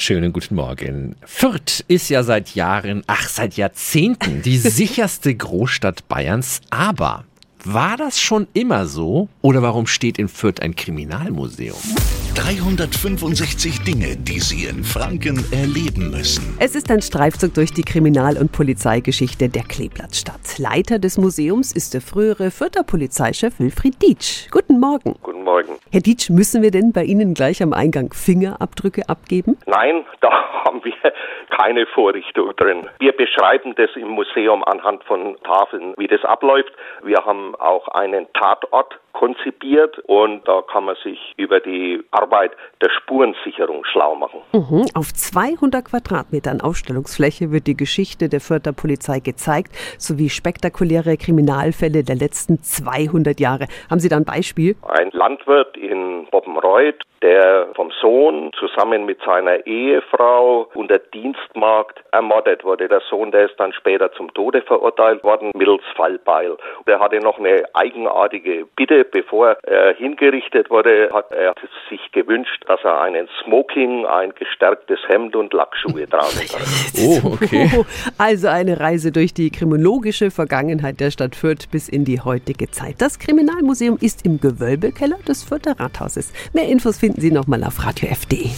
Schönen guten Morgen. Fürth ist ja seit Jahren, ach seit Jahrzehnten die sicherste Großstadt Bayerns. Aber war das schon immer so? Oder warum steht in Fürth ein Kriminalmuseum? 365 Dinge, die Sie in Franken erleben müssen. Es ist ein Streifzug durch die Kriminal- und Polizeigeschichte der Kleeblattstadt. Leiter des Museums ist der frühere Fürther Polizeichef Wilfried Dietsch. Guten Morgen. Guten Morgen. Herr Dietsch, müssen wir denn bei Ihnen gleich am Eingang Fingerabdrücke abgeben? Nein, da haben wir keine Vorrichtung drin. Wir beschreiben das im Museum anhand von Tafeln, wie das abläuft. Wir haben auch einen Tatort konzipiert und da kann man sich über die Arbeit der Spurensicherung schlau machen. Mhm. Auf 200 Quadratmetern Aufstellungsfläche wird die Geschichte der Fürther Polizei gezeigt, sowie spektakuläre Kriminalfälle der letzten 200 Jahre. Haben Sie da ein Beispiel? Ein Landwirt in Boppenreuth, der vom Sohn zusammen mit seiner Ehefrau unter Dienstmarkt ermordet wurde. Der Sohn, der ist dann später zum Tode verurteilt worden mittels Fallbeil. Der hatte noch eine eigenartige Bitte bevor er hingerichtet wurde, hat er sich gewünscht, dass er einen Smoking, ein gestärktes Hemd und Lackschuhe tragen kann. Oh, okay. Also eine Reise durch die kriminologische Vergangenheit der Stadt Fürth bis in die heutige Zeit. Das Kriminalmuseum ist im Gewölbekeller des Fürther Rathauses. Mehr Infos finden Sie nochmal auf radiof.de.